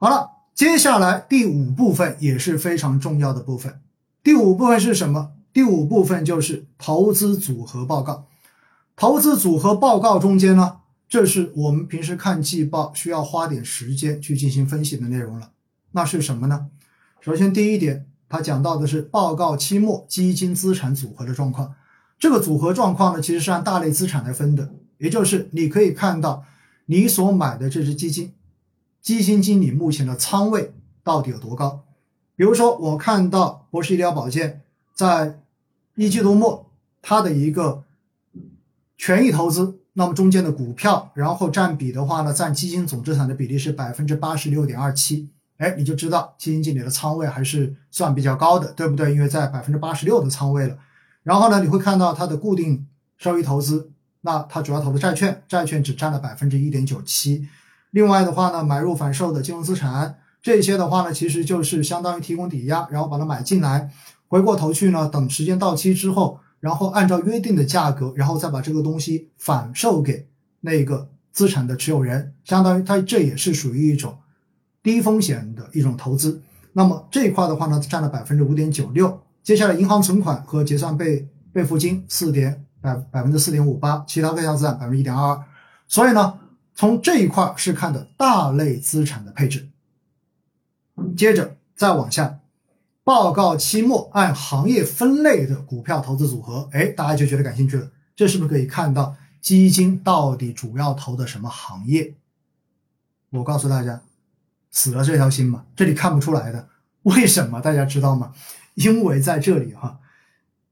好了，接下来第五部分也是非常重要的部分。第五部分是什么？第五部分就是投资组合报告。投资组合报告中间呢，这是我们平时看季报需要花点时间去进行分析的内容了。那是什么呢？首先第一点，它讲到的是报告期末基金资产组合的状况。这个组合状况呢，其实是按大类资产来分的，也就是你可以看到你所买的这只基金。基金经理目前的仓位到底有多高？比如说，我看到博士医疗保健在一季度末，它的一个权益投资，那么中间的股票，然后占比的话呢，占基金总资产的比例是百分之八十六点二七。哎，你就知道基金经理的仓位还是算比较高的，对不对？因为在百分之八十六的仓位了。然后呢，你会看到它的固定收益投资，那它主要投的债券，债券只占了百分之一点九七。另外的话呢，买入反售的金融资产，这些的话呢，其实就是相当于提供抵押，然后把它买进来，回过头去呢，等时间到期之后，然后按照约定的价格，然后再把这个东西反售给那个资产的持有人，相当于它这也是属于一种低风险的一种投资。那么这一块的话呢，占了百分之五点九六。接下来银行存款和结算备备付金四点百百分之四点五八，其他各项资产百分之一点二二。所以呢。从这一块是看的大类资产的配置，接着再往下，报告期末按行业分类的股票投资组合，哎，大家就觉得感兴趣了。这是不是可以看到基金到底主要投的什么行业？我告诉大家，死了这条心嘛，这里看不出来的，为什么大家知道吗？因为在这里哈，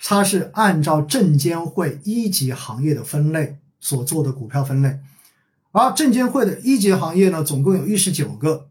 它是按照证监会一级行业的分类所做的股票分类。而证监会的一级行业呢，总共有一十九个，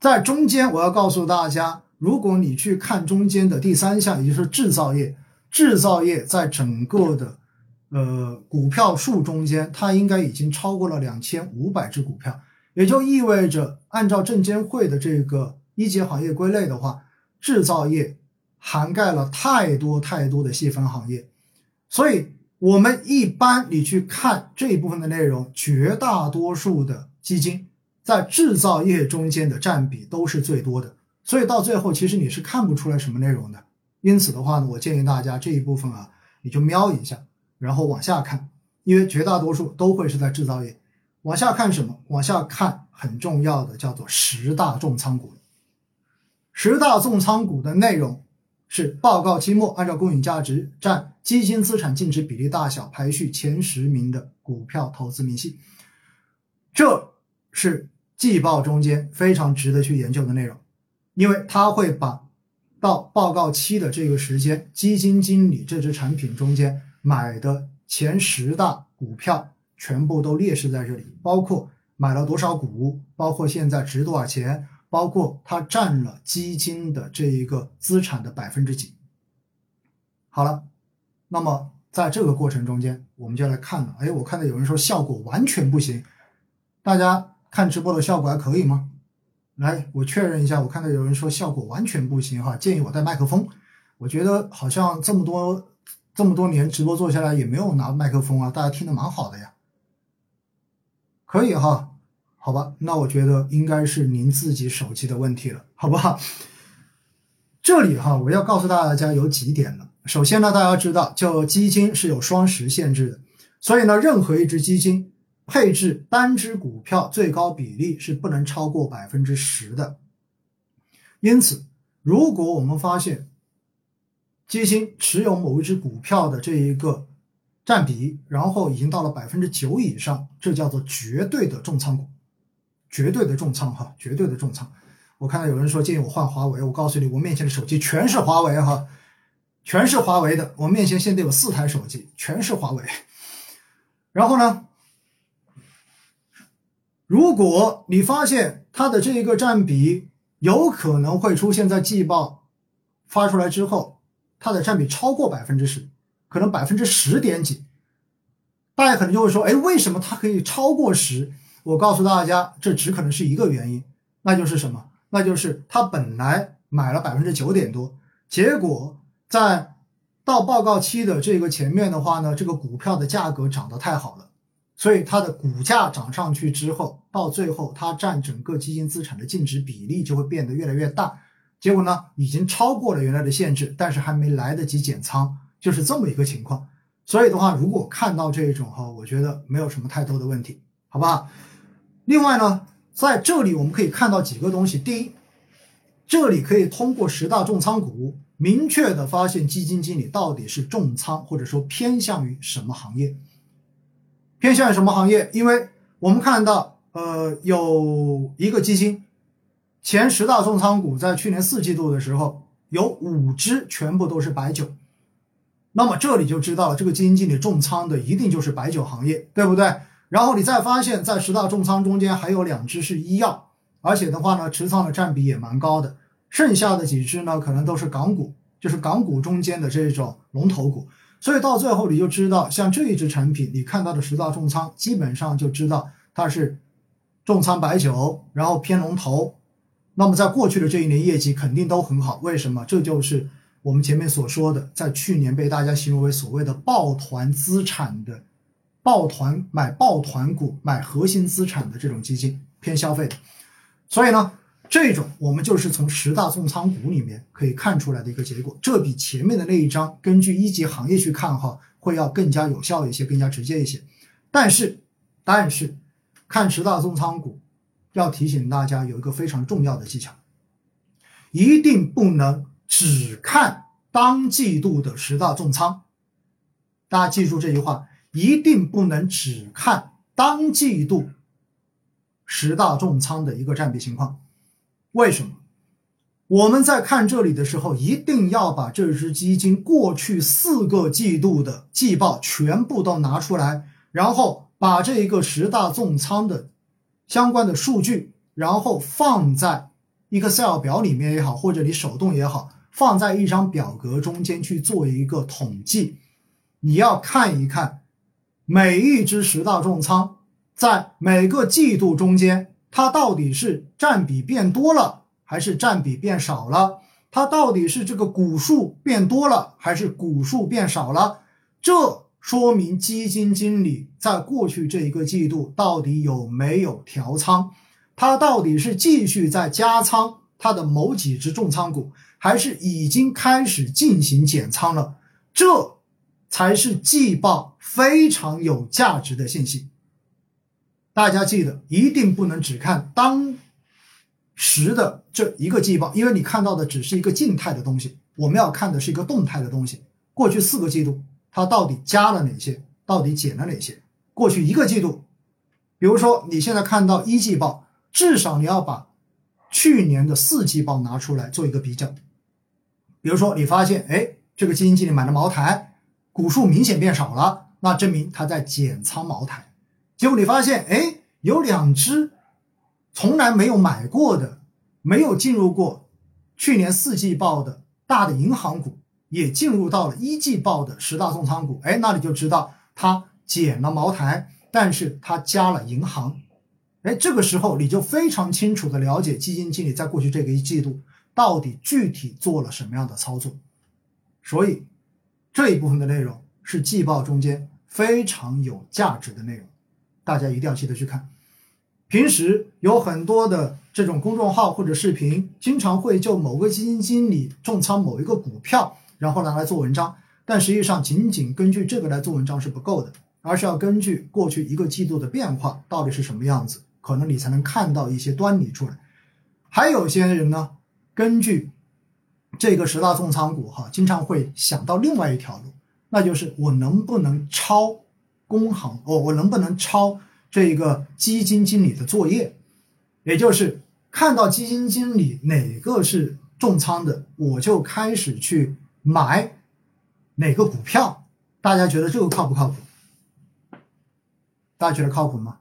在中间我要告诉大家，如果你去看中间的第三项，也就是制造业，制造业在整个的呃股票数中间，它应该已经超过了两千五百只股票，也就意味着按照证监会的这个一级行业归类的话，制造业涵盖了太多太多的细分行业，所以。我们一般你去看这一部分的内容，绝大多数的基金在制造业中间的占比都是最多的，所以到最后其实你是看不出来什么内容的。因此的话呢，我建议大家这一部分啊，你就瞄一下，然后往下看，因为绝大多数都会是在制造业。往下看什么？往下看很重要的叫做十大重仓股。十大重仓股的内容。是报告期末按照公允价值占基金资产净值比例大小排序前十名的股票投资明细，这是季报中间非常值得去研究的内容，因为它会把到报告期的这个时间，基金经理这只产品中间买的前十大股票全部都列示在这里，包括买了多少股，包括现在值多少钱。包括它占了基金的这一个资产的百分之几。好了，那么在这个过程中间，我们就来看了。哎，我看到有人说效果完全不行，大家看直播的效果还可以吗？来，我确认一下。我看到有人说效果完全不行哈，建议我带麦克风。我觉得好像这么多这么多年直播做下来也没有拿麦克风啊，大家听的蛮好的呀。可以哈。好吧，那我觉得应该是您自己手机的问题了，好不好？这里哈，我要告诉大家有几点了。首先呢，大家知道，就基金是有双十限制的，所以呢，任何一只基金配置单只股票最高比例是不能超过百分之十的。因此，如果我们发现基金持有某一只股票的这一个占比，然后已经到了百分之九以上，这叫做绝对的重仓股。绝对的重仓哈，绝对的重仓。我看到有人说建议我换华为，我告诉你，我面前的手机全是华为哈，全是华为的。我面前现在有四台手机，全是华为。然后呢，如果你发现它的这一个占比有可能会出现在季报发出来之后，它的占比超过百分之十，可能百分之十点几，大家可能就会说，哎，为什么它可以超过十？我告诉大家，这只可能是一个原因，那就是什么？那就是他本来买了百分之九点多，结果在到报告期的这个前面的话呢，这个股票的价格涨得太好了，所以它的股价涨上去之后，到最后它占整个基金资产的净值比例就会变得越来越大。结果呢，已经超过了原来的限制，但是还没来得及减仓，就是这么一个情况。所以的话，如果看到这种哈，我觉得没有什么太多的问题，好不好？另外呢，在这里我们可以看到几个东西。第一，这里可以通过十大重仓股明确的发现基金经理到底是重仓或者说偏向于什么行业，偏向于什么行业？因为我们看到，呃，有一个基金。前十大重仓股在去年四季度的时候，有五只全部都是白酒，那么这里就知道了，这个基金经理重仓的一定就是白酒行业，对不对？然后你再发现，在十大重仓中间还有两只是医药，而且的话呢，持仓的占比也蛮高的，剩下的几只呢，可能都是港股，就是港股中间的这种龙头股，所以到最后你就知道，像这一只产品，你看到的十大重仓，基本上就知道它是重仓白酒，然后偏龙头。那么在过去的这一年业绩肯定都很好，为什么？这就是我们前面所说的，在去年被大家形容为所谓的抱团资产的抱团买抱团股买核心资产的这种基金偏消费的，所以呢，这种我们就是从十大重仓股里面可以看出来的一个结果，这比前面的那一张根据一级行业去看哈会要更加有效一些，更加直接一些。但是，但是看十大重仓股。要提醒大家有一个非常重要的技巧，一定不能只看当季度的十大重仓。大家记住这句话，一定不能只看当季度十大重仓的一个占比情况。为什么？我们在看这里的时候，一定要把这只基金过去四个季度的季报全部都拿出来，然后把这一个十大重仓的。相关的数据，然后放在 Excel 表里面也好，或者你手动也好，放在一张表格中间去做一个统计。你要看一看每一只十大重仓在每个季度中间，它到底是占比变多了还是占比变少了？它到底是这个股数变多了还是股数变少了？这。说明基金经理在过去这一个季度到底有没有调仓？他到底是继续在加仓他的某几只重仓股，还是已经开始进行减仓了？这才是季报非常有价值的信息。大家记得，一定不能只看当时的这一个季报，因为你看到的只是一个静态的东西，我们要看的是一个动态的东西。过去四个季度。它到底加了哪些？到底减了哪些？过去一个季度，比如说你现在看到一季报，至少你要把去年的四季报拿出来做一个比较。比如说你发现，哎，这个基金经理买了茅台股数明显变少了，那证明他在减仓茅台。结果你发现，哎，有两只从来没有买过的、没有进入过去年四季报的大的银行股。也进入到了一季报的十大重仓股，哎，那你就知道它减了茅台，但是它加了银行，哎，这个时候你就非常清楚的了解基金经理在过去这个一季度到底具体做了什么样的操作，所以这一部分的内容是季报中间非常有价值的内容，大家一定要记得去看。平时有很多的这种公众号或者视频，经常会就某个基金经理重仓某一个股票。然后拿来做文章，但实际上仅仅根据这个来做文章是不够的，而是要根据过去一个季度的变化到底是什么样子，可能你才能看到一些端倪出来。还有些人呢，根据这个十大重仓股哈，经常会想到另外一条路，那就是我能不能抄工行哦，我能不能抄这一个基金经理的作业，也就是看到基金经理哪个是重仓的，我就开始去。买哪个股票？大家觉得这个靠不靠谱？大家觉得靠谱吗？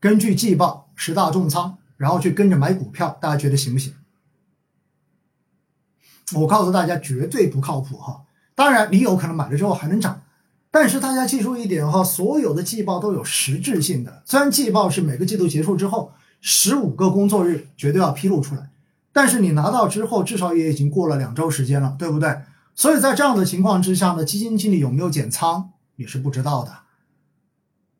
根据季报十大重仓，然后去跟着买股票，大家觉得行不行？我告诉大家，绝对不靠谱哈！当然，你有可能买了之后还能涨，但是大家记住一点哈，所有的季报都有实质性的。虽然季报是每个季度结束之后十五个工作日绝对要披露出来。但是你拿到之后，至少也已经过了两周时间了，对不对？所以在这样的情况之下呢，基金经理有没有减仓？你是不知道的。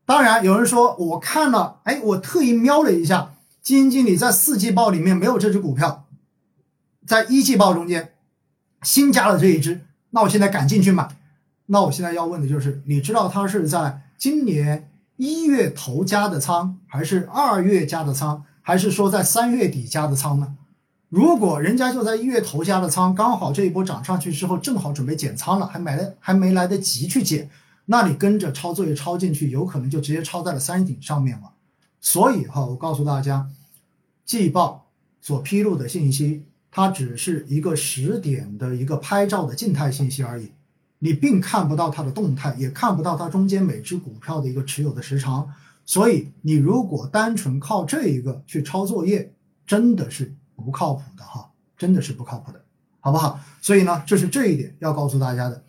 当然，有人说我看了，哎，我特意瞄了一下，基金经理在四季报里面没有这只股票，在一季报中间新加了这一只，那我现在赶进去买。那我现在要问的就是，你知道他是在今年一月头加的仓，还是二月加的仓，还是说在三月底加的仓呢？如果人家就在一月头加的仓，刚好这一波涨上去之后，正好准备减仓了，还买了还没来得及去减。那你跟着抄作业抄进去，有可能就直接抄在了山顶上面了。所以哈，我告诉大家，季报所披露的信息，它只是一个时点的一个拍照的静态信息而已，你并看不到它的动态，也看不到它中间每只股票的一个持有的时长。所以你如果单纯靠这一个去抄作业，真的是不靠谱的哈，真的是不靠谱的，好不好？所以呢，这是这一点要告诉大家的。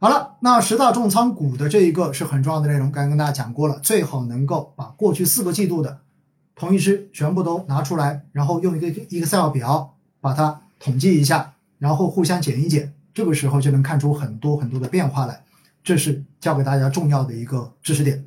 好了，那十大重仓股的这一个是很重要的内容，刚刚跟大家讲过了，最好能够把过去四个季度的同一只全部都拿出来，然后用一个 Excel 表把它统计一下，然后互相减一减，这个时候就能看出很多很多的变化来，这是教给大家重要的一个知识点。